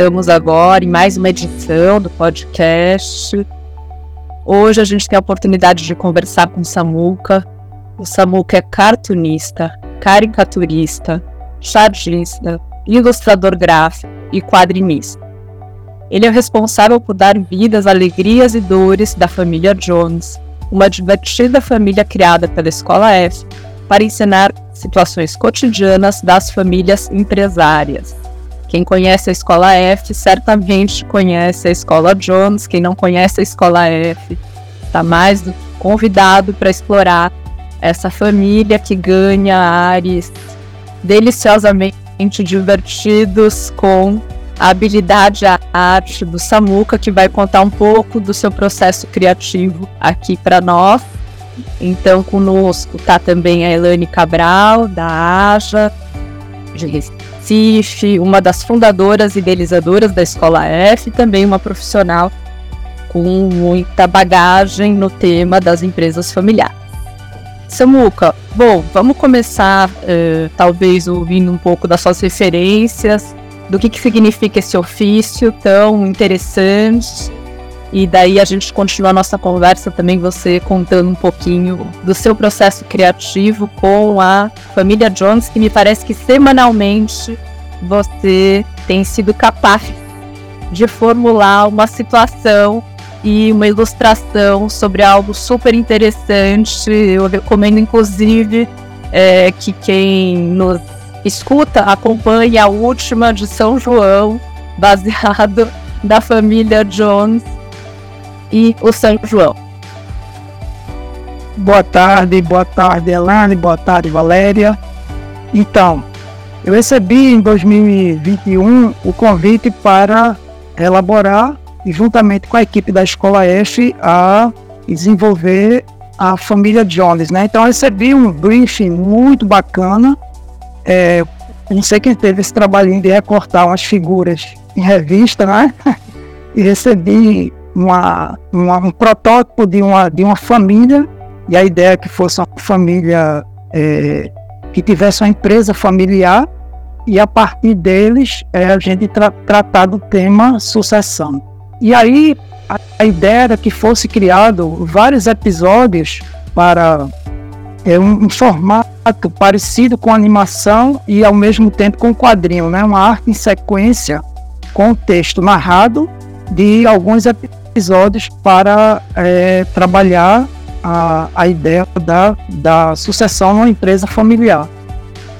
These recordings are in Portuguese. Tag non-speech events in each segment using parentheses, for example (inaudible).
estamos agora em mais uma edição do podcast. Hoje a gente tem a oportunidade de conversar com Samuca. O Samuca é cartunista, caricaturista, chargista, ilustrador gráfico e quadrinista. Ele é responsável por dar vida às alegrias e dores da família Jones, uma divertida família criada pela Escola F para ensinar situações cotidianas das famílias empresárias. Quem conhece a Escola F certamente conhece a Escola Jones. Quem não conhece a Escola F está mais do que convidado para explorar essa família que ganha ares deliciosamente divertidos com a habilidade a arte do Samuca, que vai contar um pouco do seu processo criativo aqui para nós. Então, conosco está também a Elane Cabral, da AJA, de Uma das fundadoras e idealizadoras da Escola F, também uma profissional com muita bagagem no tema das empresas familiares. Samuca, bom, vamos começar uh, talvez ouvindo um pouco das suas referências, do que, que significa esse ofício tão interessante e daí a gente continua a nossa conversa também, você contando um pouquinho do seu processo criativo com a família Jones, que me parece que semanalmente você tem sido capaz de formular uma situação e uma ilustração sobre algo super interessante. Eu recomendo, inclusive, é, que quem nos escuta acompanhe a última de São João, baseado (laughs) da família Jones e o São João. Boa tarde, boa tarde, Elane, boa tarde, Valéria. Então, eu recebi em 2021 o convite para elaborar, juntamente com a equipe da Escola F, a desenvolver a família Jones, né? Então, eu recebi um briefing muito bacana. É, não sei quem teve esse trabalhinho de recortar umas figuras em revista, né? (laughs) E recebi uma, uma, um protótipo de uma, de uma família, e a ideia é que fosse uma família é, que tivesse uma empresa familiar, e a partir deles é, a gente tra tratar do tema sucessão. E aí a, a ideia era que fosse criado vários episódios para é, um, um, formato parecido com animação e ao mesmo tempo com quadrinho, né? uma arte em sequência com texto narrado de alguns episódios episódios para é, trabalhar a, a ideia da, da sucessão numa empresa familiar.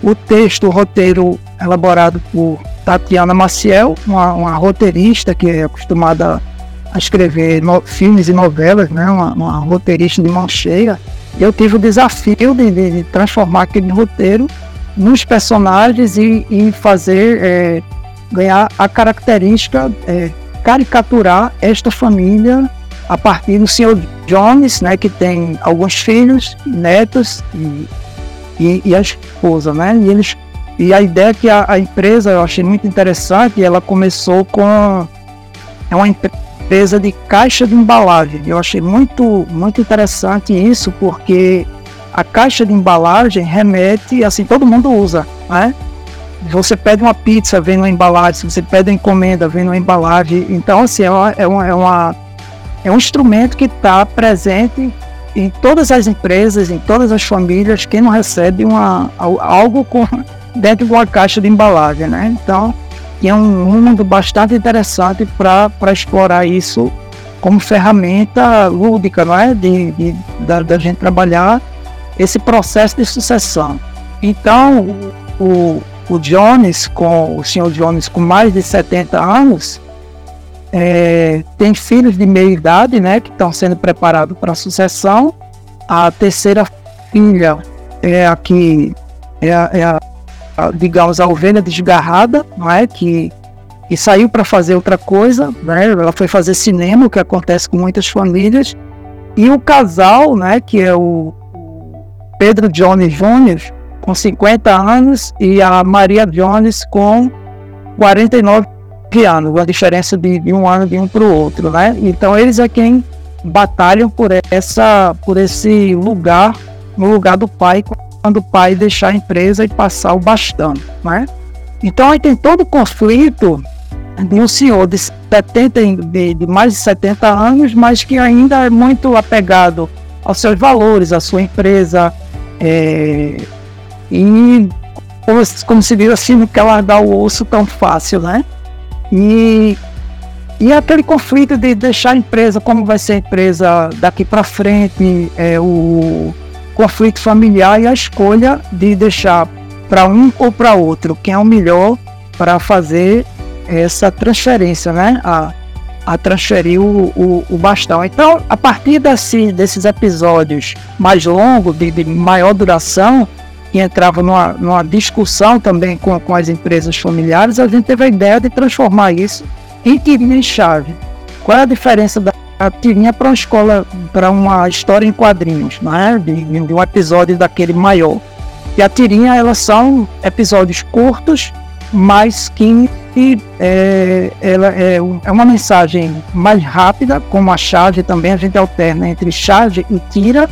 O texto, o roteiro elaborado por Tatiana Maciel, uma, uma roteirista que é acostumada a escrever no, filmes e novelas, né? uma, uma roteirista de mão cheia. Eu tive o desafio de, de, de transformar aquele roteiro nos personagens e, e fazer é, ganhar a característica é, caricaturar esta família a partir do senhor Jones, né, que tem alguns filhos, netos e, e, e a esposa, né? E eles e a ideia que a, a, empresa eu achei muito interessante, ela começou com é uma empresa de caixa de embalagem. Eu achei muito muito interessante isso porque a caixa de embalagem remete assim todo mundo usa, né? Você pede uma pizza, vem numa embalagem, você pede uma encomenda, vem numa embalagem. Então, assim, é, uma, é, uma, é, é um instrumento que está presente em todas as empresas, em todas as famílias, quem não recebe uma, algo com, (laughs) dentro de uma caixa de embalagem, né? Então, é um mundo bastante interessante para explorar isso como ferramenta lúdica, não é? De, de da, da gente trabalhar esse processo de sucessão. Então, o, o Jones, com o senhor Jones com mais de 70 anos, é, tem filhos de meia idade, né, que estão sendo preparados para a sucessão. A terceira filha é a que é a, é a, a digamos, a ovelha desgarrada, não é, que, que saiu para fazer outra coisa, né, ela foi fazer cinema, o que acontece com muitas famílias. E o casal, né, que é o Pedro Jones Jr., com 50 anos e a Maria Jones com 49 anos, uma diferença de, de um ano de um para o outro, né? Então eles é quem batalham por essa, por esse lugar no lugar do pai quando o pai deixar a empresa e passar o bastão, né? Então aí tem todo o conflito de um senhor de, 70, de, de mais de 70 anos, mas que ainda é muito apegado aos seus valores, à sua empresa, é, e como, como se diz assim, não quer largar o osso tão fácil, né? E, e aquele conflito de deixar a empresa, como vai ser a empresa daqui para frente, é, o conflito familiar e a escolha de deixar para um ou para outro quem é o melhor para fazer essa transferência, né? A, a transferir o, o, o, bastão. Então, a partir desse, desses episódios mais longos, de, de maior duração, que entrava numa, numa discussão também com, com as empresas familiares, a gente teve a ideia de transformar isso em tirinha em chave. Qual é a diferença da tirinha para uma escola, para uma história em quadrinhos, né? de, de um episódio daquele maior? E a tirinha, elas são episódios curtos, mas que é, ela é, é uma mensagem mais rápida, como a chave também, a gente alterna entre chave e tira,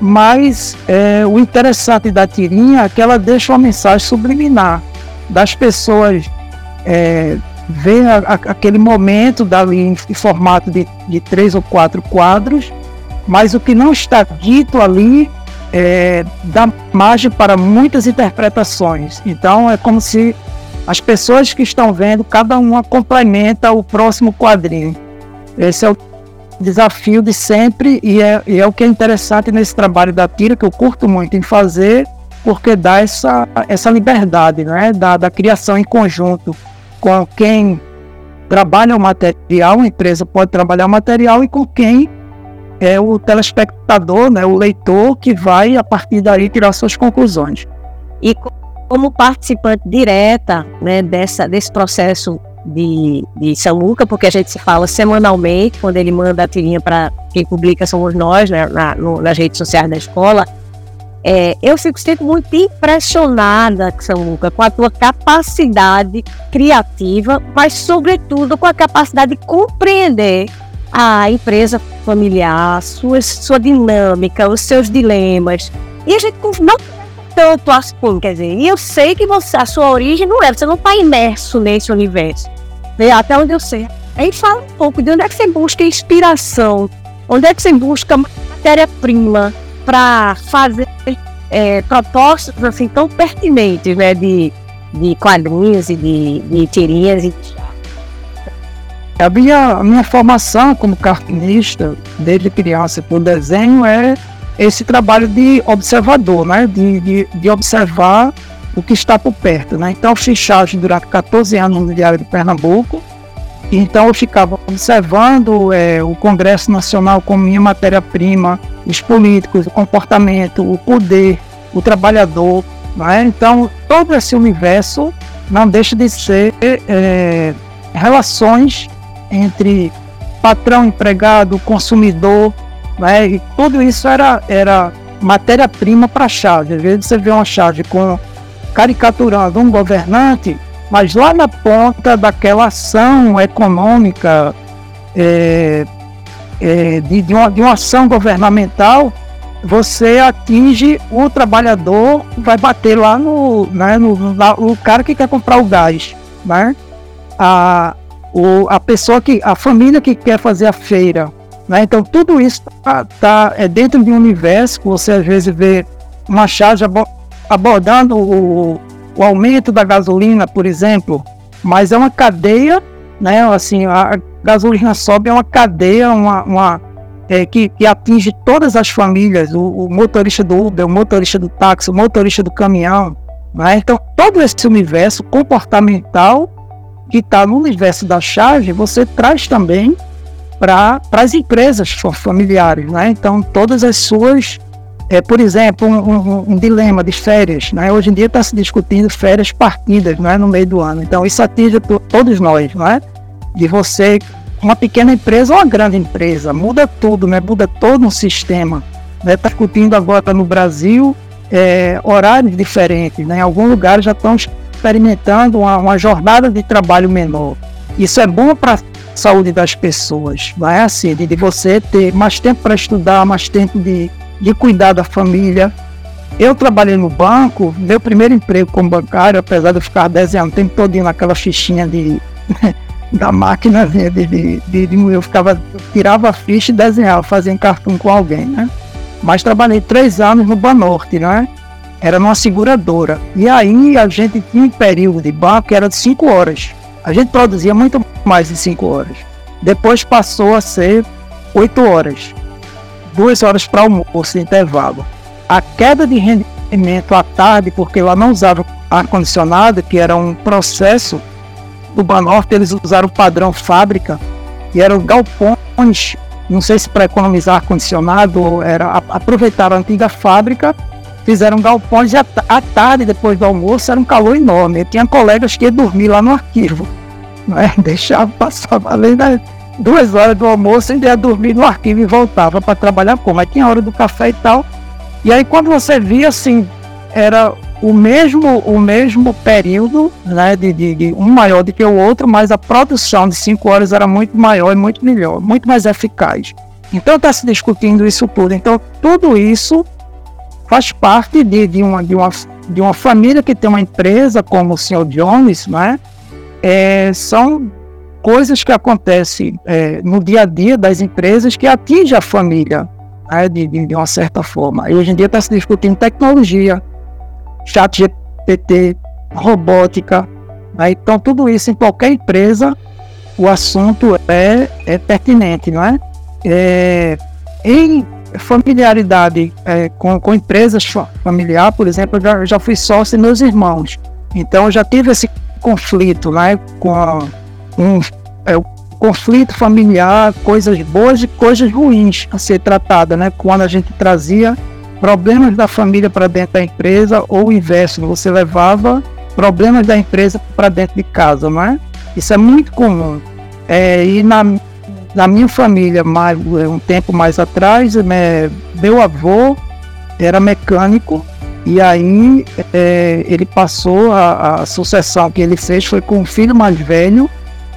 mas é, o interessante da tirinha é que ela deixa uma mensagem subliminar das pessoas é, ver a, a, aquele momento dali em, em formato de, de, três ou quatro quadros, mas o que não está dito ali é, dá margem para muitas interpretações. Então é como se as pessoas que estão vendo, cada uma complementa o próximo quadrinho. Esse é o desafio de sempre e é, e é o que é interessante nesse trabalho da tira, que eu curto muito em fazer, porque dá essa, essa liberdade né, da, da criação em conjunto com quem trabalha o material, a empresa pode trabalhar o material, e com quem é o telespectador, né, o leitor, que vai, a partir daí, tirar suas conclusões. E como participante direta né, dessa, desse processo de, de Samuca, porque a gente se fala semanalmente, quando ele manda a tirinha para quem publica somos nós, né, na, no, nas redes sociais da escola. É, eu fico sempre muito impressionada, Samuca, com a tua capacidade criativa, mas sobretudo com a capacidade de compreender a empresa familiar, sua, sua dinâmica, os seus dilemas. E a gente não tanto assim, quer dizer, e eu sei que você, a sua origem não é, você não está imerso nesse universo, né? até onde eu sei. Aí fala um pouco de onde é que você busca inspiração, onde é que você busca matéria-prima para fazer é, propostas assim tão pertinentes, né, de, de quadrinhos e de, de tirinhas e a minha, a minha formação como cartunista, desde criança por desenho, é esse trabalho de observador, né? de, de, de observar o que está por perto. Né? Então, charge durante 14 anos no Diário de Pernambuco, então eu ficava observando é, o Congresso Nacional como minha matéria-prima, os políticos, o comportamento, o poder, o trabalhador. Né? Então, todo esse universo não deixa de ser é, relações entre patrão, empregado, consumidor, né? E tudo isso era, era matéria-prima para a chave. Às vezes você vê uma chave com caricaturando um governante, mas lá na ponta daquela ação econômica é, é, de, de, uma, de uma ação governamental, você atinge o trabalhador, vai bater lá no, né, no, no, cara que quer comprar o gás, né? A, o, a pessoa que, a família que quer fazer a feira, né? Então, tudo isso está tá, é dentro de um universo que você às vezes vê uma charge abordando o, o aumento da gasolina, por exemplo, mas é uma cadeia, né? Assim, a gasolina sobe, é uma cadeia, uma, uma é, que, que, atinge todas as famílias, o, o, motorista do Uber, o motorista do táxi, o motorista do caminhão. Né? Então, todo esse universo comportamental que está no universo da chave, você traz também para as empresas familiares, né? Então, todas as suas, é, por exemplo, um, um, um, dilema de férias, né? Hoje em dia está se discutindo férias partidas, né? No meio do ano. Então, isso atinge todos nós, né? De você, uma pequena empresa ou uma grande empresa, muda tudo, né? Muda todo um sistema. Está né? Tá discutindo agora no Brasil é, horários diferentes, né? Em alguns lugares já estão experimentando uma, uma jornada de trabalho menor. Isso é bom para saúde das pessoas. É assim, de, você ter mais tempo para estudar, mais tempo de, de cuidar da família. Eu trabalhei no banco, meu primeiro emprego como bancário, apesar de eu ficar desenhando o tempo todo naquela fichinha de, (laughs) da máquina de, de, de, de, eu ficava, tirava a ficha e desenhava, fazia um cartão com alguém, né? Mas trabalhei três anos no Banorte, né? Era numa seguradora. E aí a gente tinha um período de banco que era de cinco horas. A gente produzia muito mais de cinco horas. Depois passou a ser oito horas. Duas horas para almoço, intervalo. A queda de rendimento à tarde, porque lá não usava ar-condicionado, que era um processo do Banorte, eles usaram o padrão fábrica, e eram galpões, não sei se para economizar ar-condicionado, era aproveitar a antiga fábrica, fizeram galpões e à tarde, depois do almoço, era um calor enorme. Eu tinha colegas que iam dormir lá no arquivo, né? (laughs) deixava passar além das duas horas do almoço, ainda ia dormir no arquivo e voltava para trabalhar como. Aí tinha hora do café e tal. E aí quando você via assim, era o mesmo, o mesmo período, né, de, de, de, um maior do que o outro, mas a produção de cinco horas era muito maior e muito melhor, muito mais eficaz. Então está se discutindo isso tudo. Então tudo isso faz parte de, de, uma, de, uma, de uma família que tem uma empresa como o Sr. Jones, né? É, são coisas que acontecem é, no dia a dia das empresas que atingem a família né, de, de, de uma certa forma. E hoje em dia está se discutindo tecnologia, chat GPT, robótica. Né? Então, tudo isso em qualquer empresa, o assunto é, é pertinente, não é? é em familiaridade é, com, com empresas familiar, por exemplo, eu já, já fui sócio de meus irmãos. Então, já tive esse conflito né, com um, é, o conflito familiar, coisas boas e coisas ruins a ser tratada, né? Quando a gente trazia problemas da família para dentro da empresa ou o inverso, você levava problemas da empresa para dentro de casa, não é? Isso é muito comum. É, e na, na minha família, mais, um tempo mais atrás, é, meu avô era mecânico e aí é, ele passou a, a, sucessão que ele fez foi com o filho mais velho,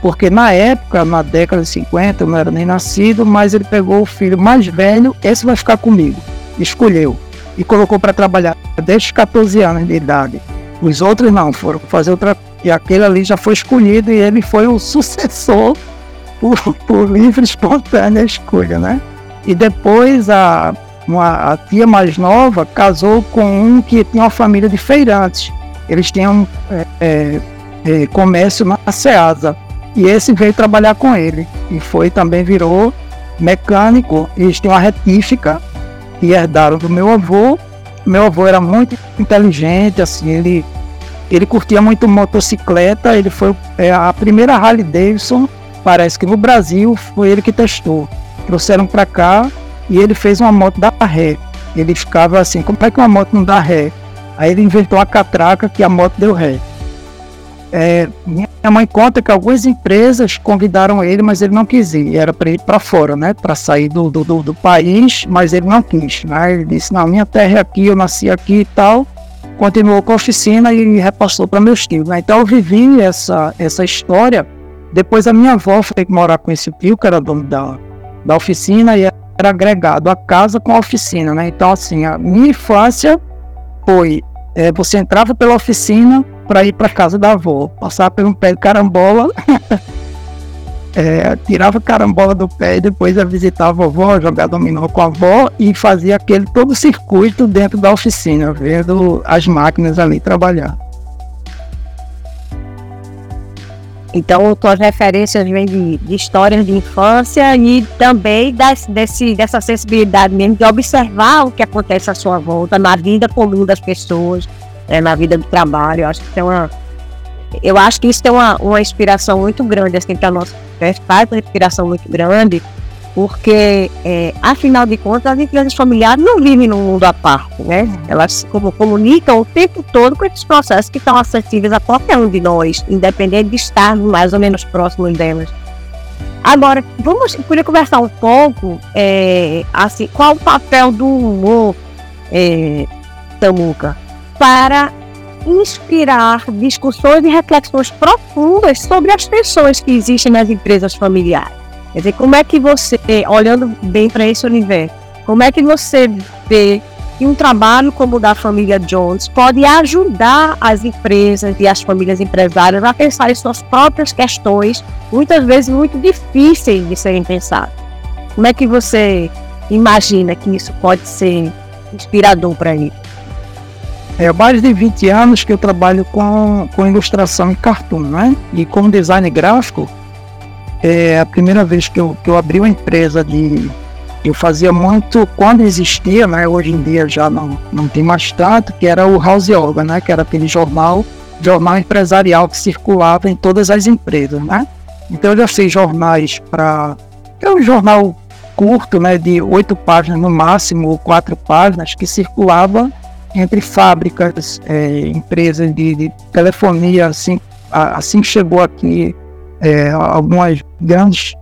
porque na época, na década de 50, eu não era nem nascido, mas ele pegou o filho mais velho, esse vai ficar comigo escolheu e colocou para trabalhar desde os 14 anos de idade. Os outros não, foram fazer outra. E aquele ali já foi escolhido e ele foi o (laughs) sucessor por, por livre (laughs) espontânea escolha, né? E depois a, uma, a tia mais nova casou com um que tinha uma família de feirantes. Eles tinham é, é, é, comércio na Ceasa. E esse veio trabalhar com ele. E foi também virou mecânico. Eles tinham uma retífica que herdaram do meu avô. Meu avô era muito inteligente, assim, ele, ele curtia muito motocicleta, ele foi é, a primeira Harley Davidson, parece que no Brasil foi ele que testou. Trouxeram para cá e ele fez uma moto da ré. Ele ficava assim, como é que uma moto não dá ré? Aí ele inventou a catraca que a moto deu ré. É, minha mãe conta que algumas empresas convidaram ele, mas ele não quis ir. Era para ir para fora, né? Para sair do, do, do, país, mas ele não quis. Né? Ele disse: Não, minha terra é aqui, eu nasci aqui e tal. Continuou com a oficina e repassou para meus tios. Né? Então eu vivi essa, essa história. Depois a minha avó foi morar com esse tio, que era dono da, da oficina, e era agregado a casa com a oficina. Né? Então, assim, a minha infância foi: é, você entrava pela oficina para ir para casa da avó, passar por um pé de carambola, é, (laughs) tirava carambola do pé e depois ia visitar a vovó, jogar dominó com a avó e fazia aquele todo circuito dentro da oficina, vendo as máquinas ali trabalhar. Então, tuas referências vêm de, de, histórias de infância e também das, desse, dessa sensibilidade mesmo de observar o que acontece à sua volta, na vida comum das pessoas, é, na vida do trabalho. Eu acho que tem uma, eu acho que isso tem uma, uma inspiração muito grande assim para nós, faz uma inspiração muito grande, porque é, afinal de contas as empresas familiares não vivem num mundo à parte, né? Elas comunicam o tempo todo com esses processos que estão acessíveis a qualquer um de nós, independente de estarmos mais ou menos próximos delas. Agora, vamos, queria conversar um pouco, é, assim, qual o papel do humor, é, Tamuca, para inspirar discussões e reflexões profundas sobre as pessoas que existem nas empresas familiares. Quer dizer, como é que você, olhando bem para esse universo, como é que você vê que um trabalho como o da família Jones pode ajudar as empresas e as famílias empresárias a pensar em suas próprias questões, muitas vezes muito difíceis de serem pensadas. Como é que você imagina que isso pode ser inspirador para ele? É mais de 20 anos que eu trabalho com, com ilustração em cartoon, né? E como design gráfico, é a primeira vez que eu, que eu abri uma empresa de. Eu fazia muito quando existia, né? Hoje em dia já não, não tem mais tanto, que era o House Yoga, né? Que era aquele jornal, jornal empresarial que circulava em todas as empresas, né? Então eu já fiz jornais para. É um jornal curto, né? De oito páginas no máximo, ou quatro páginas, que circulava entre fábricas, é, empresas de, de, telefonia, assim, assim que chegou aqui, é, algumas grandes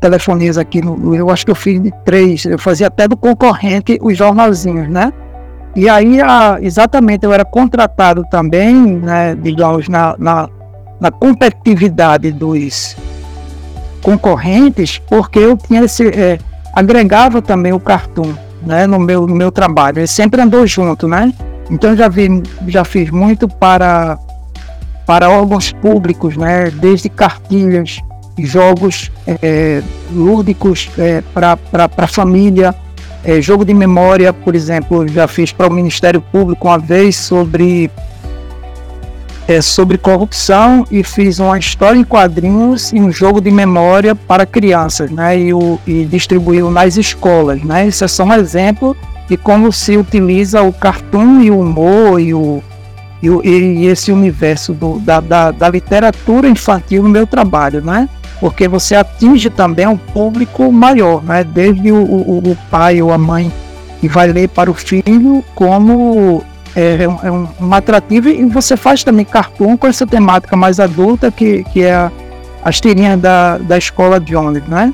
telefonias aqui, no, eu acho que eu fiz de três, eu fazia até do concorrente os jornalzinhos, né? E aí, a, exatamente, eu era contratado também, né, digamos, na, na, na competitividade dos concorrentes, porque eu tinha esse, é, agregava também o cartoon né, no meu, no meu trabalho. Ele sempre andou junto, né? Então já vi, já fiz muito para para órgãos públicos, né? Desde cartilhas, jogos é, lúdicos é, para a família, é, jogo de memória, por exemplo, já fiz para o Ministério Público uma vez sobre é, sobre corrupção e fiz uma história em quadrinhos e um jogo de memória para crianças, né? E, o, e distribuiu nas escolas, né? Isso é só um exemplo de como se utiliza o cartoon e o humor e, o, e, e esse universo do, da, da, da, literatura infantil no meu trabalho, né? Porque você atinge também um público maior, né? Desde o, o, o pai ou a mãe que vai ler para o filho, como é, é, um, é um, atrativo e você faz também cartoon com essa temática mais adulta que, que é a, as tirinhas da, da escola Jones, né?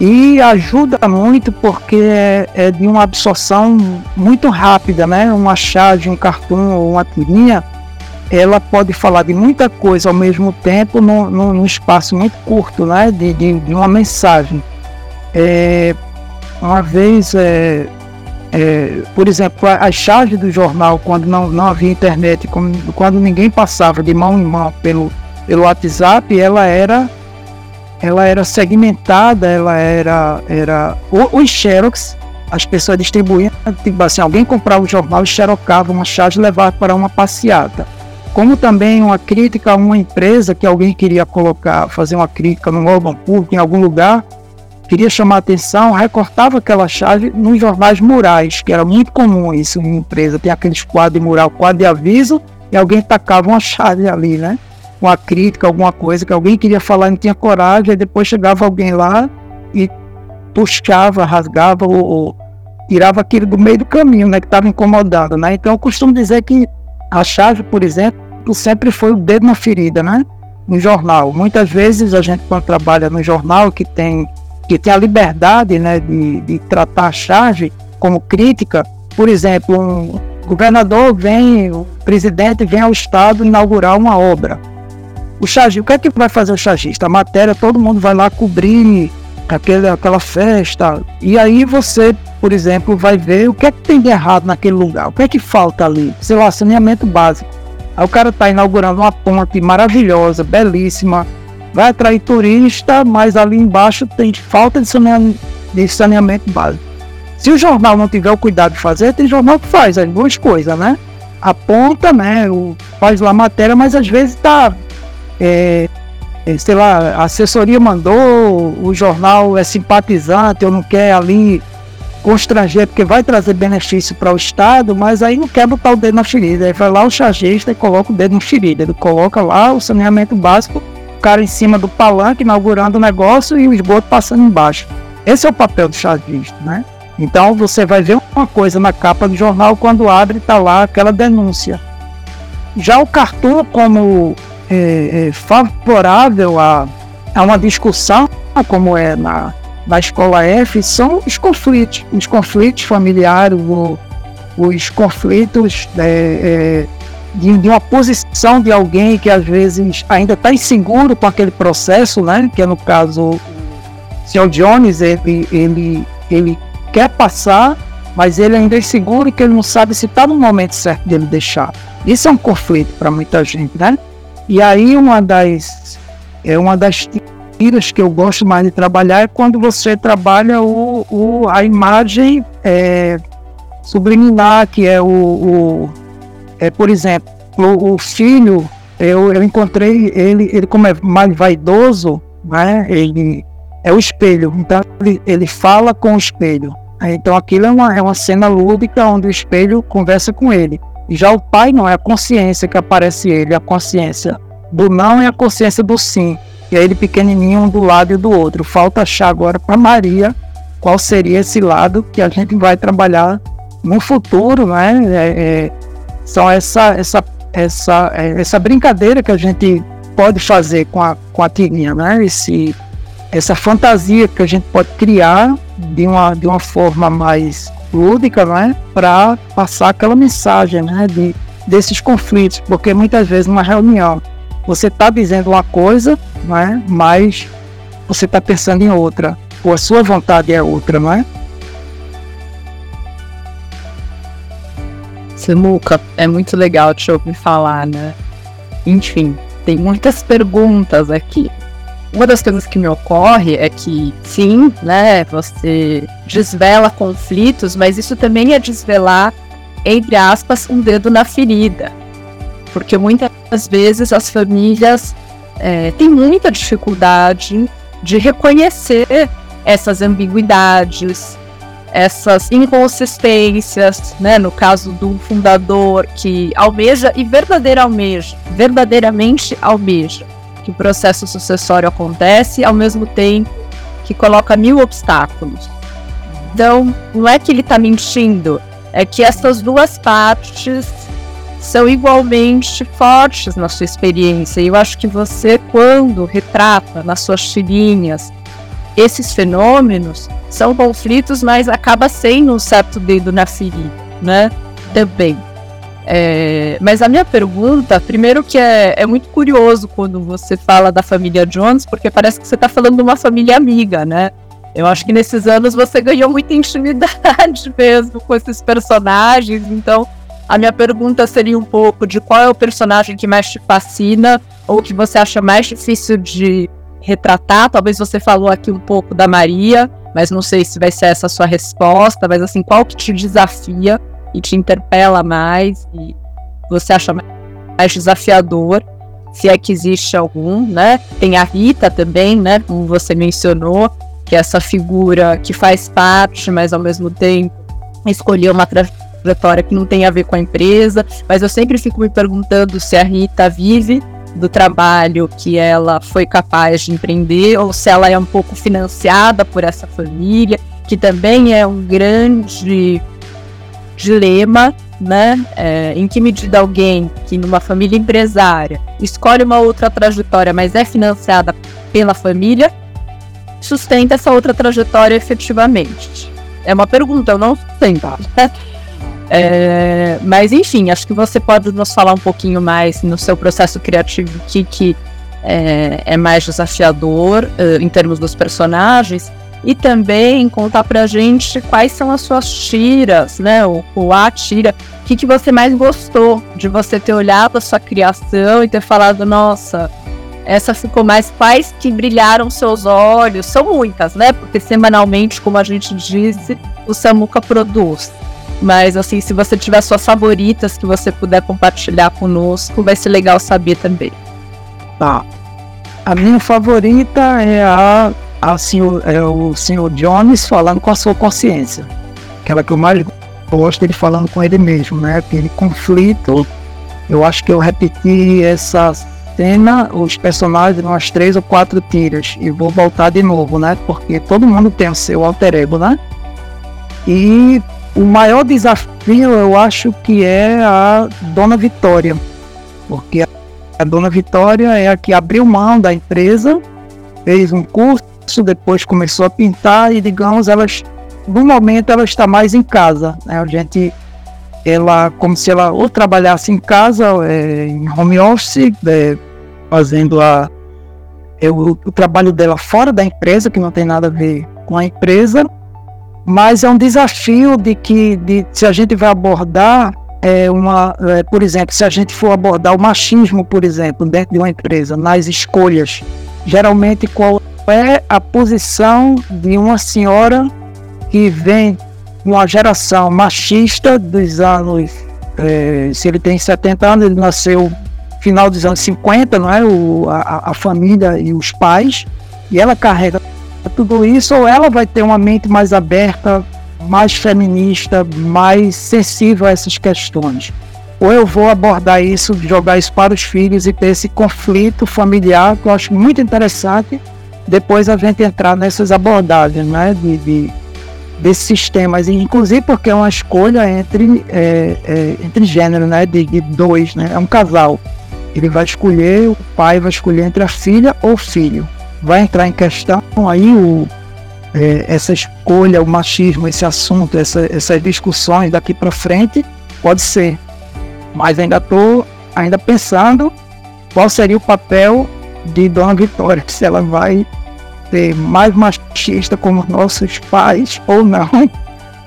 E ajuda muito porque é, é, de uma absorção muito rápida, né? Uma charge, um cartoon ou uma tirinha, ela pode falar de muita coisa ao mesmo tempo num, espaço muito curto, né? De, de, de uma mensagem. É, uma vez é, é, por exemplo, as chaves do jornal, quando não, não havia internet, quando, quando ninguém passava de mão em mão pelo, pelo WhatsApp, ela era ela era segmentada, ela era, era os xerox, as pessoas distribuíam, tipo assim, alguém comprava o jornal e xerocava uma chave e levava para uma passeata. Como também uma crítica a uma empresa que alguém queria colocar, fazer uma crítica num órgão público em algum lugar, queria chamar atenção, recortava aquela chave nos jornais murais, que era muito comum isso em empresa. Tem aqueles quadros de mural, quadro de aviso, e alguém tacava uma chave ali, né? Uma crítica, alguma coisa que alguém queria falar e não tinha coragem, e depois chegava alguém lá e puxava, rasgava ou, ou tirava aquilo do meio do caminho, né? Que estava incomodado, né? Então eu costumo dizer que a chave, por exemplo, sempre foi o dedo na ferida, né? No jornal. Muitas vezes a gente, quando trabalha no jornal, que tem que tem a liberdade né, de, de tratar a charge como crítica. Por exemplo, um governador vem, o presidente vem ao Estado inaugurar uma obra. O chargista, o que é que vai fazer o chargista? A matéria, todo mundo vai lá cobrir aquele, aquela festa. E aí você, por exemplo, vai ver o que é que tem de errado naquele lugar, o que é que falta ali, sei lá, saneamento básico. Aí o cara está inaugurando uma ponte maravilhosa, belíssima, vai atrair turista, mas ali embaixo tem falta de saneamento, de saneamento básico. Se o jornal não tiver o cuidado de fazer, tem jornal que faz as duas coisas, né? Aponta, né? Faz lá matéria, mas às vezes tá. É, é, sei lá, a assessoria mandou, o jornal é simpatizante, ou não quer ali constranger, porque vai trazer benefício para o Estado, mas aí não quer botar o dedo na ferida. Aí vai lá o chargista e coloca o dedo na ferida. Ele coloca lá o saneamento básico cara em cima do palanque inaugurando o negócio e o esgoto passando embaixo. Esse é o papel do chargista, né? Então você vai ver uma coisa na capa do jornal quando abre está lá aquela denúncia. Já o cartoon como é, é, favorável a, a uma discussão, como é na, na escola F, são os conflitos, os conflitos familiares, o, os conflitos é, é de, de, uma posição de alguém que às vezes ainda está inseguro com aquele processo, né? Que é no caso o senhor Jones, ele, ele, ele quer passar, mas ele ainda é inseguro que ele não sabe se está no momento certo dele deixar. Isso é um conflito para muita gente, né? E aí uma das é uma das tiras que eu gosto mais de trabalhar é quando você trabalha o, o a imagem é, subliminar, que é o, o é, por exemplo, o, o filho, eu, eu encontrei ele, ele como é mais vaidoso, né? Ele é o espelho, então ele, ele fala com o espelho. Então aquilo é uma, é uma cena lúdica onde o espelho conversa com ele. E já o pai não é a consciência que aparece ele, é a consciência do não é a consciência do sim. E aí ele pequenininho um do lado e do outro. Falta achar agora para Maria qual seria esse lado que a gente vai trabalhar no futuro, né? É, é, são essa, essa, essa, é, essa brincadeira que a gente pode fazer com a, com a tirinha, né? Esse, essa fantasia que a gente pode criar de uma, de uma forma mais lúdica, né? Para passar aquela mensagem, né? De, desses conflitos, porque muitas vezes numa reunião você está dizendo uma coisa, não é? mas você está pensando em outra, ou a sua vontade é outra, não é? Samuca, é muito legal te ouvir falar, né? Enfim, tem muitas perguntas aqui. Uma das coisas que me ocorre é que, sim, né, você desvela conflitos, mas isso também é desvelar, entre aspas, um dedo na ferida. Porque muitas vezes as famílias é, têm muita dificuldade de reconhecer essas ambiguidades, essas inconsistências, né? No caso do fundador que almeja e verdadeiramente, verdadeiramente almeja que o processo sucessório acontece, ao mesmo tempo que coloca mil obstáculos. Então, não é que ele está mentindo, é que essas duas partes são igualmente fortes na sua experiência. E eu acho que você, quando retrata nas suas tirinhas esses fenômenos, são conflitos, mas acaba sendo um certo dedo na ferida, né? Também. É, mas a minha pergunta, primeiro que é, é muito curioso quando você fala da família Jones, porque parece que você está falando de uma família amiga, né? Eu acho que nesses anos você ganhou muita intimidade (laughs) mesmo com esses personagens, então a minha pergunta seria um pouco de qual é o personagem que mais te fascina ou que você acha mais difícil de retratar. Talvez você falou aqui um pouco da Maria, mas não sei se vai ser essa a sua resposta. Mas assim, qual que te desafia e te interpela mais e você acha mais desafiador? Se é que existe algum, né? Tem a Rita também, né? Como você mencionou, que é essa figura que faz parte, mas ao mesmo tempo escolheu uma trajetória trajetória que não tem a ver com a empresa, mas eu sempre fico me perguntando se a Rita vive do trabalho que ela foi capaz de empreender ou se ela é um pouco financiada por essa família, que também é um grande dilema, né? É, em que medida alguém que numa família empresária escolhe uma outra trajetória, mas é financiada pela família, sustenta essa outra trajetória efetivamente? É uma pergunta, eu não sei. Tá? (laughs) É, mas enfim, acho que você pode nos falar um pouquinho mais no seu processo criativo o que, que é, é, mais desafiador uh, em termos dos personagens e também contar pra gente quais são as suas tiras, né? O, o a tira, o que, que você mais gostou de você ter olhado a sua criação e ter falado, nossa, essa ficou mais quais que brilharam seus olhos, são muitas, né? Porque semanalmente, como a gente disse, o Samuca produz. Mas assim, se você tiver suas favoritas que você puder compartilhar conosco, vai ser legal saber também. Tá. A minha favorita é a, a senhor, é o senhor Jones falando com a sua consciência. Aquela que eu mais gosto dele falando com ele mesmo, né? Aquele conflito. Eu acho que eu repeti essa cena, os personagens umas três ou quatro tiras. E vou voltar de novo, né? Porque todo mundo tem o seu alter ego, né? E o maior desafio eu acho que é a Dona Vitória, porque a Dona Vitória é a que abriu mão da empresa, fez um curso, depois começou a pintar e digamos elas no momento ela está mais em casa, né? A gente ela como se ela ou trabalhasse em casa, é, em home office, é, fazendo a é, o, o trabalho dela fora da empresa, que não tem nada a ver com a empresa, mas é um desafio de que de, se a gente vai abordar é uma, é, por exemplo, se a gente for abordar o machismo, por exemplo, dentro de uma empresa, nas escolhas, geralmente qual é a posição de uma senhora que vem de uma geração machista dos anos, é, se ele tem 70 anos, ele nasceu final dos anos 50, não é? O, a, a família e os pais, e ela carrega tudo isso, ou ela vai ter uma mente mais aberta, mais feminista, mais sensível a essas questões. Ou eu vou abordar isso, jogar isso para os filhos e ter esse conflito familiar, que eu acho muito interessante, depois a gente entrar nessas abordagens né, de, de desses sistemas, inclusive porque é uma escolha entre, é, é, entre gênero, né, de, de, dois, né, é um casal. Ele vai escolher, o pai vai escolher entre a filha ou o filho. Vai entrar em questão aí o, é, essa escolha, o machismo, esse assunto, essa, essas discussões daqui para frente, pode ser. Mas ainda estou ainda pensando qual seria o papel de Dona Vitória, se ela vai ser mais machista como nossos pais ou não, (laughs)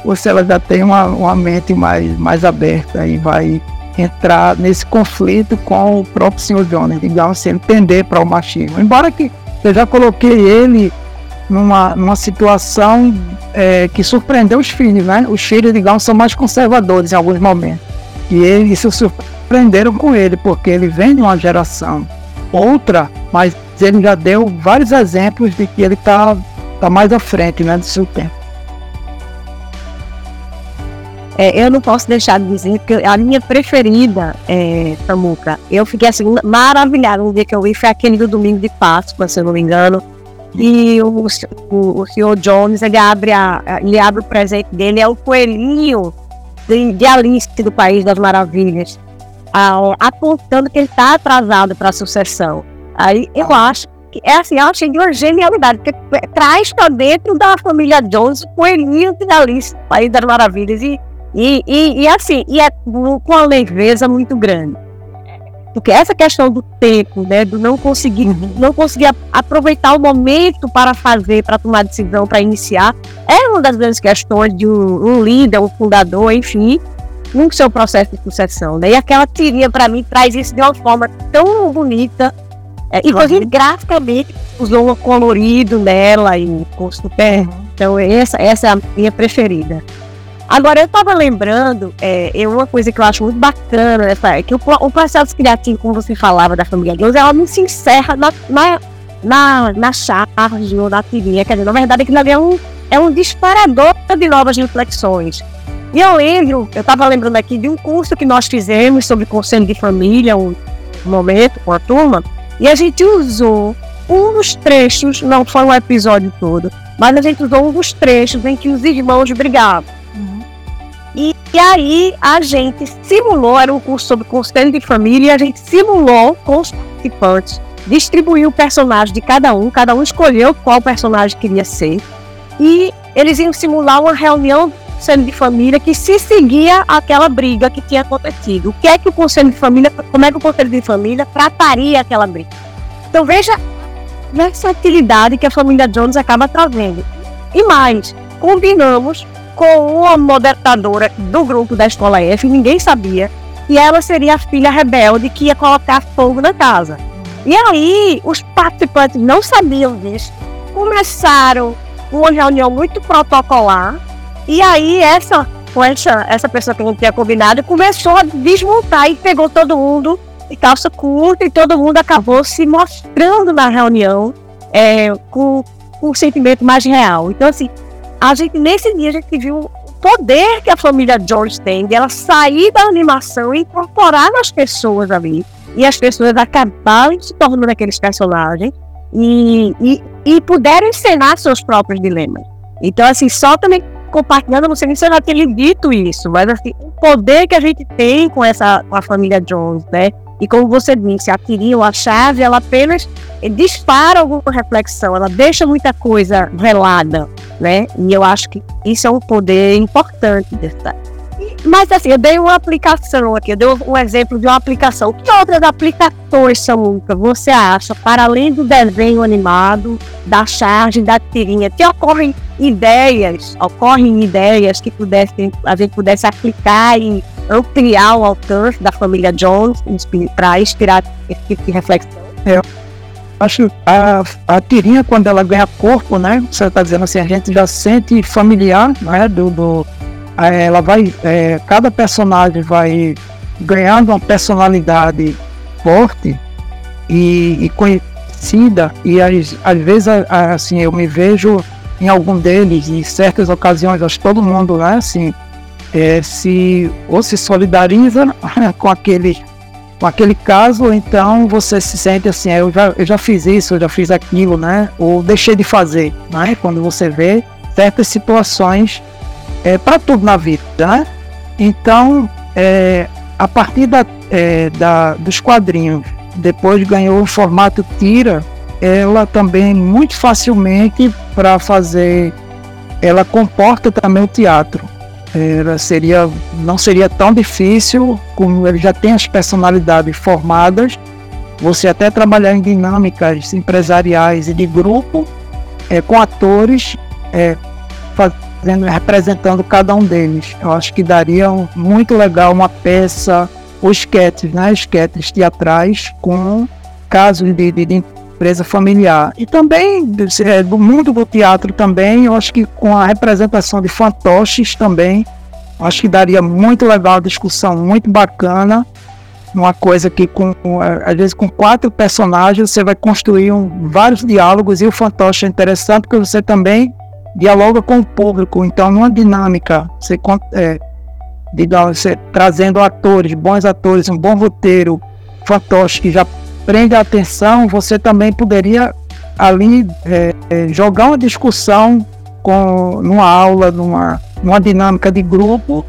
ou se ela já tem uma, uma mente mais, mais aberta e vai entrar nesse conflito com o próprio senhor Jonas, digamos assim, entender para o machismo. Embora que eu já coloquei ele numa, numa situação é, que surpreendeu os filhos, né? Os filhos, digamos, são mais conservadores em alguns momentos. E eles se surpreenderam com ele, porque ele vem de uma geração outra, mas ele já deu vários exemplos de que ele está tá mais à frente né, do seu tempo. É, eu não posso deixar de dizer que a minha preferida, é, Samuca, eu fiquei assim, maravilhada no dia que eu vi, foi aquele do domingo de Páscoa, se eu não me engano, e o, o, o senhor Jones, ele abre, a, ele abre o presente dele, é o coelhinho de, de Alice do País das Maravilhas, apontando que ele está atrasado para a sucessão. Aí eu ah. acho que é assim, eu achei de uma genialidade, porque traz para dentro da família Jones o coelhinho de Alice País das Maravilhas. E, e, e, e assim, e é com uma leveza muito grande. Porque essa questão do tempo, né, do não conseguir, uhum. não conseguir aproveitar o momento para fazer, para tomar decisão, para iniciar, é uma das grandes questões de um, um líder, um fundador, enfim, no seu processo de sucessão. Né? E aquela tirinha, para mim, traz isso de uma forma tão bonita, é, inclusive graficamente, usou um colorido nela e com super. Uhum. Então, essa, essa é a minha preferida. Agora, eu estava lembrando, é, é, uma coisa que eu acho muito bacana nessa, é que o, o processo criativo, como você falava da família Deus, ela não se encerra na, na, na, na charge ou na tirinha. Quer dizer, na verdade, aquilo ali é um, é um disparador de novas reflexões. E eu lembro, eu estava lembrando aqui de um curso que nós fizemos sobre conselho de família, um momento com a turma, e a gente usou um dos trechos, não foi um episódio todo, mas a gente usou um dos trechos em que os irmãos brigavam. E, e, aí a gente simulou, era um curso sobre conselho de família, e a gente simulou com os participantes, distribuiu o personagem de cada um, cada um escolheu qual personagem queria ser, e eles iam simular uma reunião conselho de família que se seguia aquela briga que tinha acontecido. O que é que o conselho de família, como é que o conselho de família trataria aquela briga? Então veja versatilidade que a família Jones acaba trazendo. E mais, combinamos com uma moderadora do grupo da escola F, ninguém sabia, e ela seria a filha rebelde que ia colocar fogo na casa. E aí, os participantes não sabiam disso, começaram uma reunião muito protocolar, e aí essa, essa, essa pessoa que não tinha combinado começou a desmontar e pegou todo mundo de calça curta, e todo mundo acabou se mostrando na reunião é, com, com um sentimento mais real. Então, assim, a gente, nesse dia, a gente viu o poder que a família George tem de ela sair da animação e incorporar nas pessoas ali. E as pessoas acabarem se tornando aqueles personagens e, e, e puderam encenar seus próprios dilemas. Então, assim, só também compartilhando, não sei nem se eu já tinha dito isso, mas assim, o poder que a gente tem com essa com a família Jones, né? E como você disse, a Tiril, a chave, ela apenas dispara alguma reflexão, ela deixa muita coisa velada, né? E eu acho que isso é um poder importante dessa. Mas assim, eu dei uma aplicação aqui, eu dei um exemplo de uma aplicação. Que outras aplicações, Samuca, você acha, para além do desenho animado, da charge, da tirinha, que ocorrem ideias, ocorrem ideias que pudessem, a gente pudesse aplicar e ampliar o alcance da família Jones para inspirar esse tipo de reflexão? É, acho a, a tirinha, quando ela ganha corpo, né? Você está dizendo assim, a gente já sente familiar, né? Do, do ela vai, é, cada personagem vai ganhando uma personalidade forte e, e conhecida e às, às vezes assim eu me vejo em algum deles em certas ocasiões acho que todo mundo né assim é, se ou se solidariza (laughs) com aquele com aquele caso, então você se sente assim, eu já, eu já fiz isso, eu já fiz aquilo, né? Ou deixei de fazer, né? Quando você vê certas situações é, para tudo na vida, né? Então, é, a partir da, é, da, dos quadrinhos, depois ganhou o formato tira, ela também muito facilmente para fazer, ela comporta também o teatro seria, não seria tão difícil, como ele já tem as personalidades formadas, você até trabalhar em dinâmicas empresariais e de grupo, é, com atores é, representando cada um deles. Eu acho que daria muito legal uma peça, ou esquetes, né? esquetes teatrais com casos de, de, de empresa familiar. E também é, do mundo do teatro também, eu acho que com a representação de fantoches também, acho que daria muito legal a discussão, muito bacana. Uma coisa que com às vezes com quatro personagens você vai construir um, vários diálogos e o fantoche é interessante porque você também dialoga com o público. Então, numa dinâmica, você, é, você trazendo atores, bons atores, um bom roteiro, fantoche que já prende a atenção, você também poderia ali é, é, jogar uma discussão com numa aula, numa, numa dinâmica de grupo,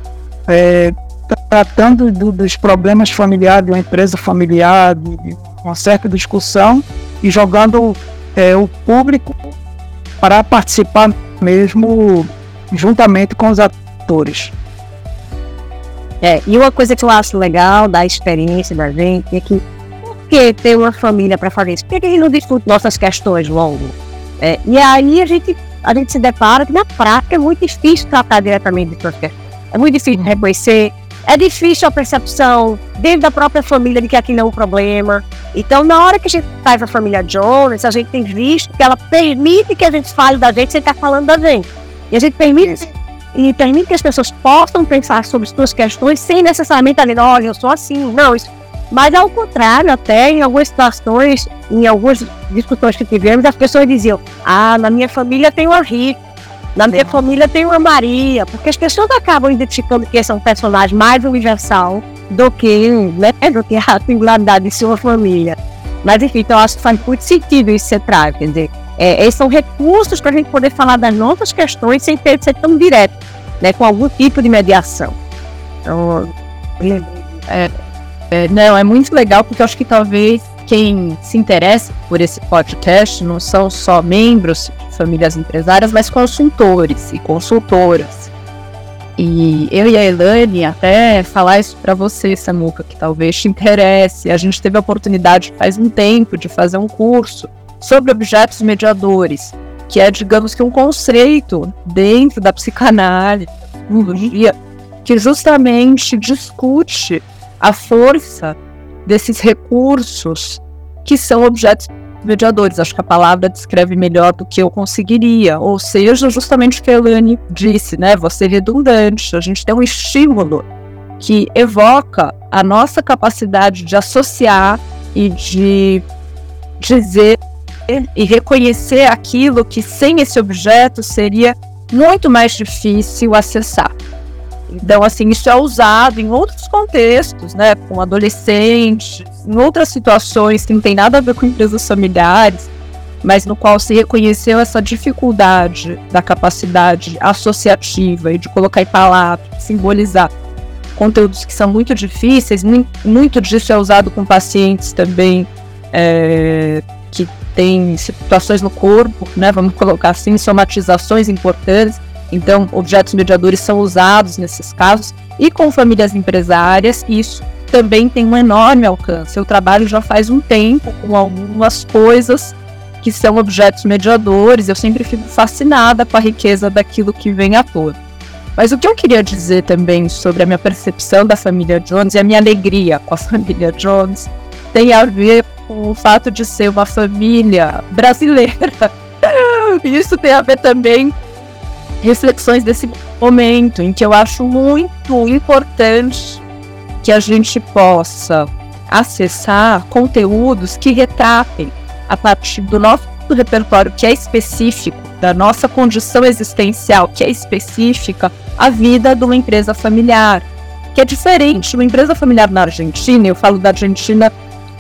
é, tratando do, dos problemas familiares de uma empresa familiar, de, de uma certa discussão e jogando é, o público para participar mesmo juntamente com os atores. É, e uma coisa que eu acho legal da experiência da gente é que que ter uma família para fazer isso? Por que a gente não discute nossas questões logo? É, e aí a gente, a gente se depara que na prática é muito difícil tratar diretamente de suas questões. É muito difícil reconhecer, é difícil a percepção dentro da própria família de que aquilo é um problema. Então, na hora que a gente faz a família Jones, a gente tem visto que ela permite que a gente fale da gente sem estar falando da gente. E a gente permite e permite que as pessoas possam pensar sobre suas questões sem necessariamente dizer, olha, eu sou assim. Não, isso mas ao contrário, até em algumas situações, em algumas discussões que tivemos, as pessoas diziam: Ah, na minha família tem uma Rita, na minha família tem uma Maria, porque as pessoas acabam identificando que esse é um personagem mais universal do que, né, (laughs) do que a singularidade de sua família. Mas enfim, então eu acho que faz muito sentido isso ser traz, quer dizer, é, esses são recursos para a gente poder falar das nossas questões sem ter ser tão direto, né, com algum tipo de mediação. Então, é, é, não, é muito legal porque eu acho que talvez quem se interessa por esse podcast não são só membros de famílias empresárias, mas consultores e consultoras. E eu e a Elane até falar isso para você, Samuca, que talvez te interesse. A gente teve a oportunidade faz um tempo de fazer um curso sobre objetos mediadores, que é, digamos que um conceito dentro da psicanálise, da psicologia, que justamente discute a força desses recursos que são objetos mediadores. Acho que a palavra descreve melhor do que eu conseguiria. Ou seja, justamente o que a Elane disse, né? Você redundante. A gente tem um estímulo que evoca a nossa capacidade de associar e de dizer e reconhecer aquilo que sem esse objeto seria muito mais difícil acessar. Então, assim, isso é usado em outros contextos, né? Com adolescentes, em outras situações que não tem nada a ver com empresas familiares, mas no qual se reconheceu essa dificuldade da capacidade associativa e de colocar em palavras, simbolizar conteúdos que são muito difíceis. Muito disso é usado com pacientes também é, que têm situações no corpo, né? Vamos colocar assim, somatizações importantes Então, objetos mediadores são usados nesses casos e com famílias empresárias, isso também tem um enorme alcance. Eu trabalho já faz um tempo com algumas coisas que são objetos mediadores, eu sempre fico fascinada com a riqueza daquilo que vem à tona. Mas o que eu queria dizer também sobre a minha percepção da família Jones e a minha alegria com a (laughs) família Jones tem a ver com o fato de ser uma família brasileira. (laughs) Isso tem a ver também reflexões desse momento em que eu acho muito importante que a gente possa acessar conteúdos que retratem a partir do nosso repertório que é específico, da nossa condição existencial que é específica, a vida de uma empresa familiar, que é diferente. Uma empresa familiar na Argentina, eu falo da Argentina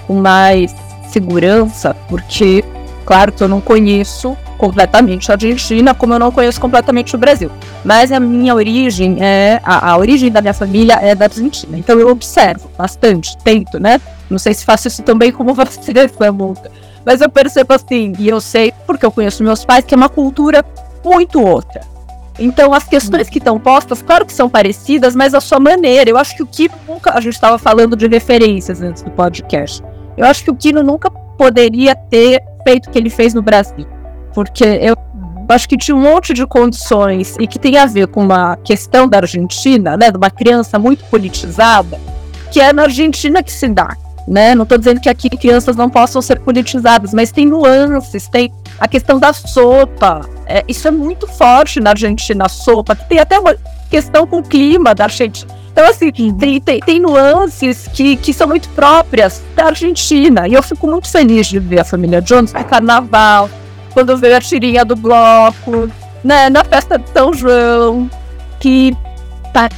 com mais segurança, porque, claro que eu não conheço completamente a Argentina, como eu não conheço completamente o Brasil. Mas a minha origem é. A, a origem da minha família é da Argentina. Então eu observo bastante, tento, né? Não sei se faço isso também como (laughs) você, Samuca. Mas eu percebo assim, e eu sei, porque eu conheço meus pais, que é uma cultura muito outra. Então, as questões que estão postas, claro que são parecidas, mas a sua maneira. Eu acho que o Kino nunca. A gente estava falando de referências antes do podcast. Eu acho que o Kino nunca poderia ter feito o que ele fez no Brasil. Porque eu acho que tinha um monte de condições e que tem a ver com uma questão da Argentina, né? De uma criança muito politizada, que é na Argentina que se dá né? Não estou dizendo que aqui crianças não possam ser politizadas, mas tem nuances, tem a questão da sopa. É, isso é muito forte na Argentina, a sopa. Tem até uma questão com o clima da Argentina. Então, assim, tem, tem, tem, nuances que, que são muito próprias da Argentina. E eu fico muito feliz de ver a família Jones no carnaval, quando veio a tirinha do bloco, né, na festa de São João, que tá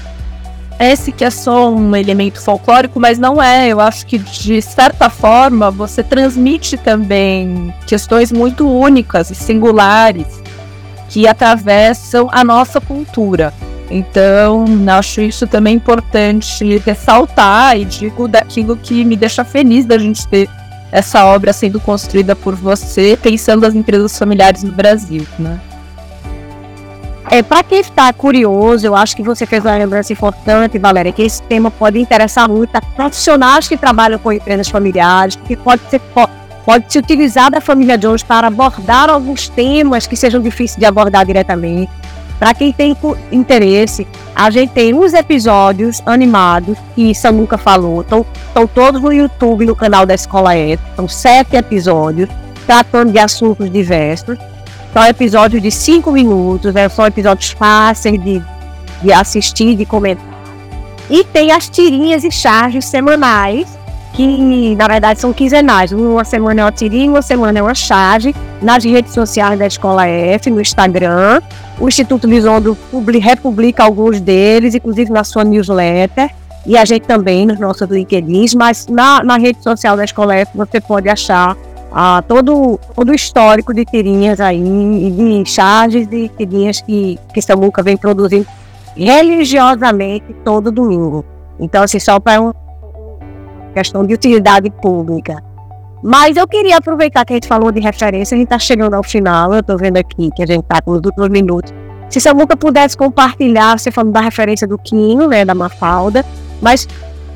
parece que é só um elemento folclórico, mas não é. Eu acho que, de certa forma, você transmite também questões muito únicas e singulares que atravessam a nossa cultura. Então, acho isso também importante ressaltar e digo daquilo que me deixa feliz da gente ter essa obra sendo construída por você, pensando as empresas familiares no Brasil, né? É, para quem está curioso, eu acho que você fez uma lembrança importante, Valéria, que esse tema pode interessar muito a profissionais que trabalham com empresas familiares, que pode ser pode se utilizar da família Jones para abordar alguns temas que sejam difíceis de abordar diretamente. Para quem tem interesse, a gente tem uns episódios animados que Samuca falou, estão todos no YouTube, no canal da Escola E. São sete episódios, tratando de assuntos diversos. São episódios de cinco minutos, né? são episódios fáceis de, de assistir, de comentar. E tem as tirinhas e charges semanais, que na verdade são quinzenais. Uma semana é uma tirinha, uma semana é uma charge, nas redes sociais da Escola F, no Instagram. O Instituto Lisondo republica alguns deles, inclusive na sua newsletter. E a gente também nos nossos LinkedIn, mas na, na rede social da Escola F você pode achar a todo, todo o histórico de tirinhas aí, de charges de tirinhas que, que Samuca vem produzindo religiosamente todo domingo. Então, assim, só para uma questão de utilidade pública. Mas eu queria aproveitar que a gente falou de referência, a gente está chegando ao final, eu estou vendo aqui que a gente está com os últimos minutos. Se Samuca pudesse compartilhar, você falando da referência do Quino, né, da Mafalda, mas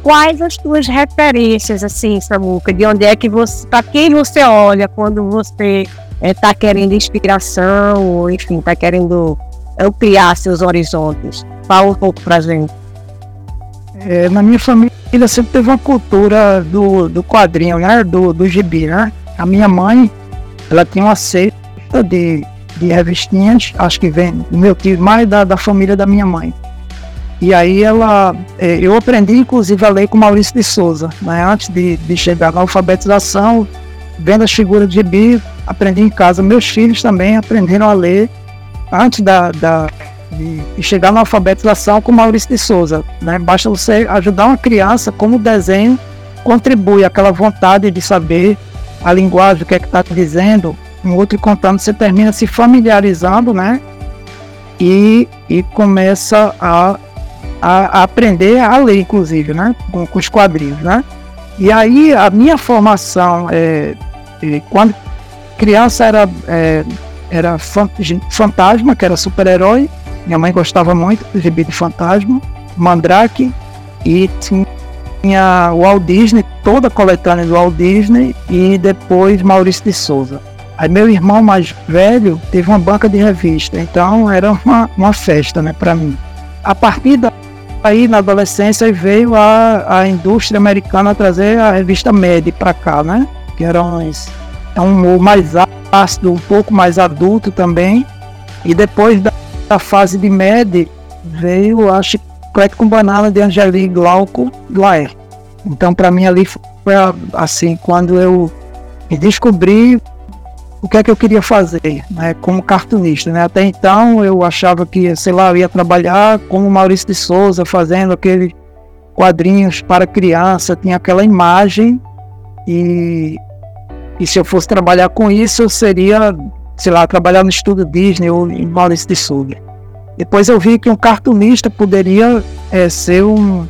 quais as tuas referências, assim, Samuca? De onde é que você, para quem você olha quando você está é, querendo inspiração, ou enfim, está querendo ampliar seus horizontes? Fala um pouco para gente. É, na minha família sempre teve uma cultura do, do quadrinho, né? Do, do gibi, né? A minha mãe, ela tinha uma cesta de, de revistinhas, acho que vem do meu tio, mais da, da família da minha mãe. E aí ela, é, eu aprendi inclusive a ler com Maurício de Souza, né? antes de, de chegar na alfabetização, vendo as figuras de gibi, aprendi em casa. Meus filhos também aprenderam a ler antes da, da de, chegar na alfabetização com Maurício de Souza. Né? Basta você ajudar uma criança como o desenho contribui aquela vontade de saber a linguagem, o que é que está dizendo, um outro contando, você termina se familiarizando, né? E, e começa a a, a aprender a ler, inclusive, né? Com, com, os quadrinhos, né? E aí a minha formação, é, é, quando criança era, é, era fantasma, que era super-herói, Minha mãe gostava muito do Gibi Fantasma, Mandrake e tinha Walt Disney, toda a coletânea do Walt Disney e depois Maurício de Souza. Aí meu irmão mais velho teve uma banca de revista, então era uma, uma festa, né, para mim. A partir daí, na adolescência, veio a, a indústria americana trazer a revista Mad para cá, né, que era um, um humor mais ácido, um pouco mais adulto também. E depois da, da fase de Mad, veio a Chiclete com Banana de Angeli Glauco Glaer. Então, para mim, ali foi assim, quando eu descobri o que é que eu queria fazer, né, como cartunista, né? Até então eu achava que, sei lá, eu ia trabalhar como Maurício de Souza, fazendo aqueles quadrinhos para criança, tinha aquela imagem e, e se eu fosse trabalhar com isso, eu seria, sei lá, trabalhar no estúdio Disney ou em Maurício de Souza. Depois eu vi que um cartunista poderia é, ser um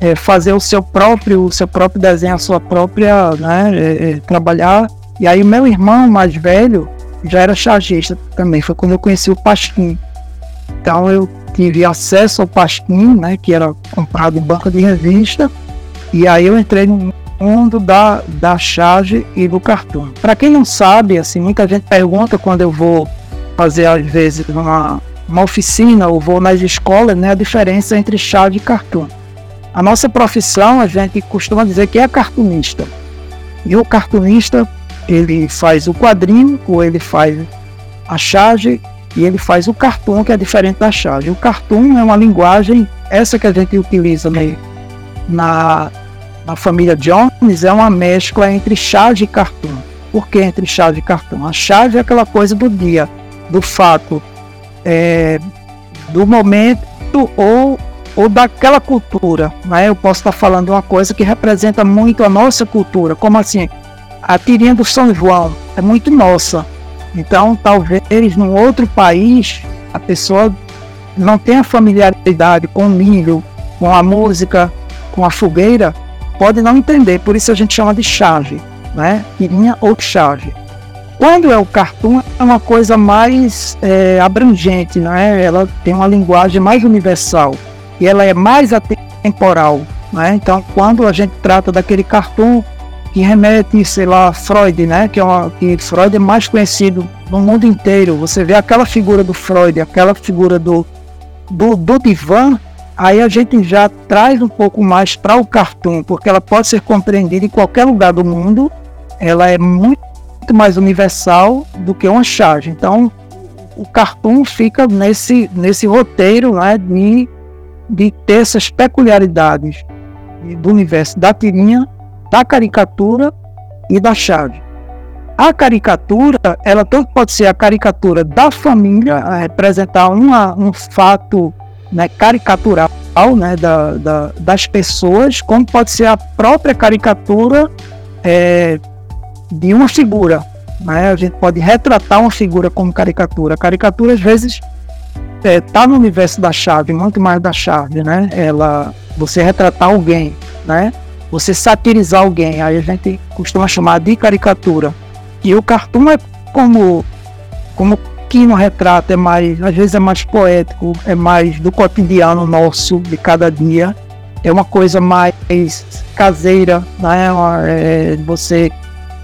é, fazer o seu próprio, o seu próprio desenho, a sua própria, né, é, é trabalhar e aí meu irmão mais velho já era chargista também, foi quando eu conheci o Pasquim. Então eu tive acesso ao Pasquim, né, que era comprado em banca de revista, e aí eu entrei no mundo da, da charge e do cartoon. Para quem não sabe, assim, muita gente pergunta quando eu vou fazer às vezes uma, uma oficina ou vou nas escolas, né, a diferença entre charge e cartoon. A nossa profissão, a gente costuma dizer que é cartunista. E o cartunista ele faz o quadrinho, ou ele faz a charge, e ele faz o cartoon, que é diferente da charge. O cartoon é uma linguagem, essa que a gente utiliza né, na, na família Jones, é uma mescla entre charge e cartoon. Por que entre charge e cartoon? A charge é aquela coisa do dia, do fato, é, do momento ou, ou daquela cultura. Né? Eu posso estar falando uma coisa que representa muito a nossa cultura, como assim? a tirinha do São João é muito nossa. Então, talvez num outro país a pessoa não tenha familiaridade com o milho, com a música, com a fogueira, pode não entender. Por isso a gente chama de chave, né? Tirinha ou chave. Quando é o cartoon, é uma coisa mais é, abrangente, né? Ela tem uma linguagem mais universal e ela é mais atemporal, né? Então, quando a gente trata daquele cartoon que remete, sei lá, Freud, né? Que, é uma, que Freud é mais conhecido no mundo inteiro. Você vê aquela figura do Freud, aquela figura do, do, do divã, aí a gente já traz um pouco mais para o cartoon, porque ela pode ser compreendida em qualquer lugar do mundo. Ela é muito mais universal do que uma charge. Então, o cartoon fica nesse, nesse roteiro né, de, de ter essas peculiaridades do universo da tirinha da caricatura e da chave. A caricatura, ela tanto pode ser a caricatura da família, a representar uma, um fato né, caricatural né, da, da, das pessoas, como pode ser a própria caricatura é, de uma figura. Né? A gente pode retratar uma figura como caricatura. A caricatura, às vezes, está é, tá no universo da chave, muito mais da chave. Né? Ela, você retratar alguém, né? você satirizar alguém, aí a gente costuma chamar de caricatura. E o cartoon é como, como que no retrato é mais, às vezes é mais poético, é mais do cotidiano nosso, de cada dia. É uma coisa mais caseira, né? É, você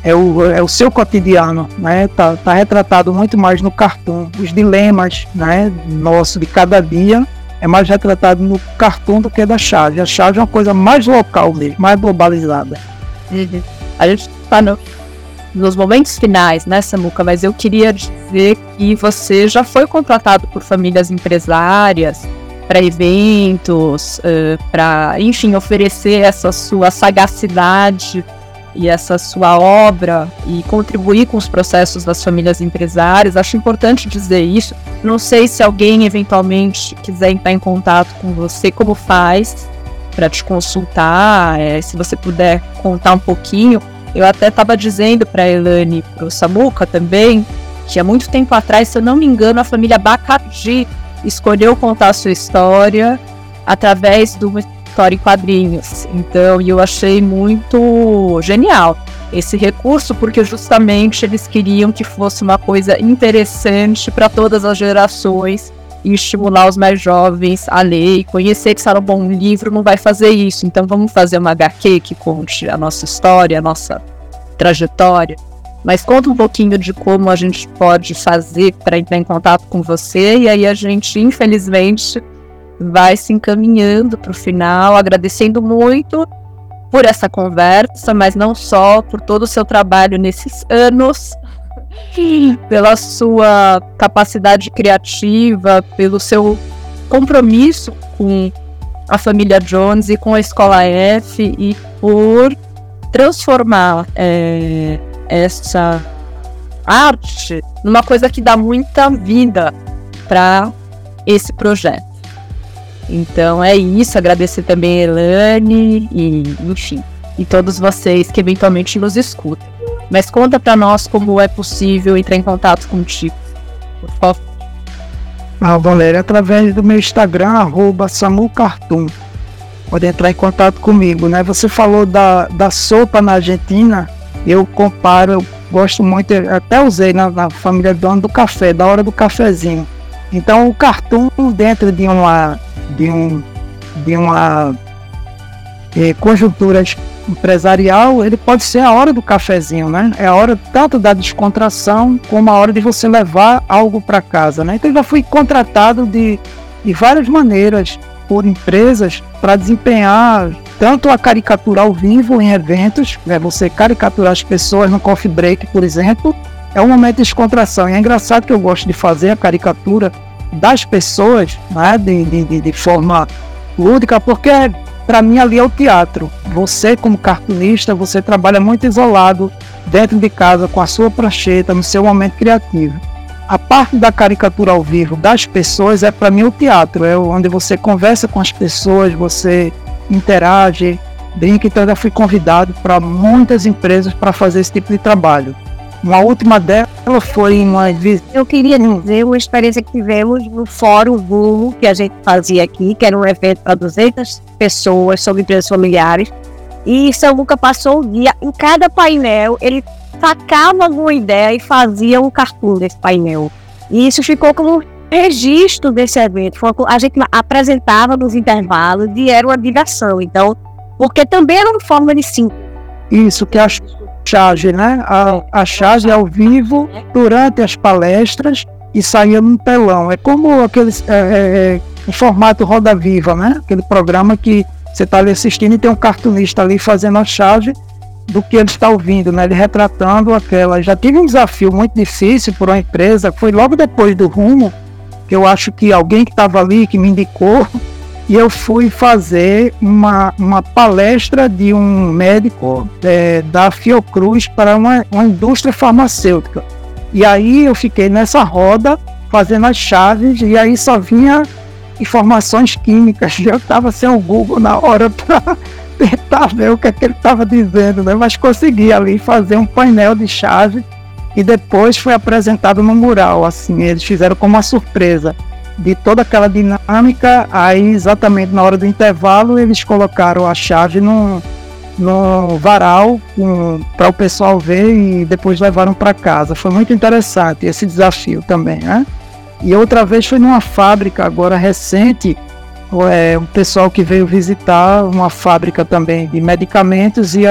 é o, é o seu cotidiano, né? Tá, tá retratado muito mais no cartoon, os dilemas, né? Nosso de cada dia é mais retratado no cartoon do que da chave. A chave é uma coisa mais local mesmo, mais globalizada. Uhum. A gente está no, nos momentos finais, né, Samuca? Mas eu queria dizer que você já foi contratado por famílias empresárias para eventos, uh, para, enfim, oferecer essa sua sagacidade e essa sua obra e contribuir com os processos das famílias empresárias. Acho importante dizer isso. Não sei se alguém eventualmente quiser entrar em contato com você, como faz para te consultar, é, se você puder contar um pouquinho. Eu até estava dizendo para Elane e para o Samuca também que há muito tempo atrás, se eu não me engano, a família Bacardi escolheu contar a sua história através do história em quadrinhos. Então, eu achei muito genial esse recurso, porque justamente eles queriam que fosse uma coisa interessante para todas as gerações e estimular os mais jovens a ler e conhecer que será um bom livro não vai fazer isso. Então vamos fazer uma HQ que conte a nossa história, a nossa trajetória. Mas conta um pouquinho de como a gente pode fazer para entrar em contato com você e aí a gente, infelizmente, vai se encaminhando para o final, agradecendo muito por essa conversa, mas não só por todo o seu trabalho nesses anos, (laughs) pela sua capacidade criativa, pelo seu compromisso com a família Jones e com a Escola F e por transformar é, essa arte numa coisa que dá muita vida para esse projeto. Então é isso, agradecer também a Elane e, enfim, e todos vocês que eventualmente nos escutam. Mas conta para nós como é possível entrar em contato contigo, por favor. Ah, Valéria, através do meu Instagram, arroba. Pode entrar em contato comigo, né? Você falou da, da sopa na Argentina, eu comparo, eu gosto muito, até usei na, na família dono do café, da hora do cafezinho. Então o cartoon dentro de uma de, um, de uma eh, conjuntura empresarial, ele pode ser a hora do cafezinho, né? É a hora tanto da descontração como a hora de você levar algo para casa, né? Então eu já fui contratado de, de várias maneiras por empresas para desempenhar tanto a caricatura ao vivo em eventos, né? Você caricaturar as pessoas no coffee break, por exemplo, é um momento de descontração. E é engraçado que eu gosto de fazer a caricatura das pessoas né, de, de, de forma lúdica, porque para mim ali é o teatro. Você, como cartunista, você trabalha muito isolado dentro de casa com a sua prancheta, no seu momento criativo. A parte da caricatura ao vivo das pessoas é para mim o teatro, é onde você conversa com as pessoas, você interage, brinca. Então, eu já fui convidado para muitas empresas para fazer esse tipo de trabalho. Uma última dela foi uma Eu queria dizer uma experiência que tivemos no Fórum Vulgo, que a gente fazia aqui, que era um evento para 200 pessoas sobre empresas familiares. E Samuca passou o dia, em cada painel, ele sacava alguma ideia e fazia um cartoon desse painel. E isso ficou como registro desse evento. A gente apresentava nos intervalos e era uma diversão. Então, porque também era uma forma de sim. Isso que acho charge, né? A, a charge ao vivo durante as palestras e saía num telão. É como aqueles é, é, é formato Roda Viva, né? Aquele programa que você está ali assistindo e tem um cartunista ali fazendo a charge do que ele está ouvindo, né? Ele retratando aquela. Já tive um desafio muito difícil por uma empresa, foi logo depois do rumo, que eu acho que alguém que estava ali que me indicou e eu fui fazer uma, uma palestra de um médico é, da Fiocruz para uma, uma indústria farmacêutica. E aí eu fiquei nessa roda fazendo as chaves e aí só vinha informações químicas. (laughs) Eu estava sem o Google na hora (laughs) para tentar ver o que, é que ele estava dizendo, né? mas consegui ali fazer um painel de chave e depois foi apresentado no mural. Assim, eles fizeram como uma surpresa de toda aquela dinâmica, aí exatamente na hora do intervalo eles colocaram a chave no, no varal para o pessoal ver e depois levaram para casa. Foi muito interessante esse desafio também, né? E outra vez foi numa fábrica agora recente, é, um pessoal que veio visitar uma fábrica também de medicamentos e,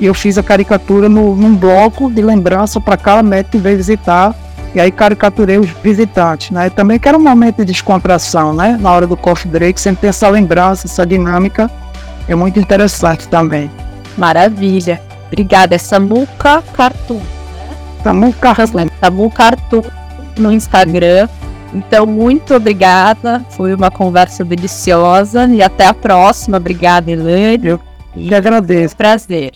eu fiz a caricatura no, num bloco de lembrança para cada médico que veio visitar e aí caricaturei os visitantes, né? Também que era um momento de descontração, né? Na hora do coffee break, sempre tem essa lembrança, essa dinâmica. É muito interessante também. Maravilha. Obrigada. É Samuca Cartoon. Né? Samuca Samu Cartoon no Instagram. Então, muito obrigada. Foi uma conversa deliciosa. E até a próxima. Obrigada, Elânio. E agradeço. Prazer.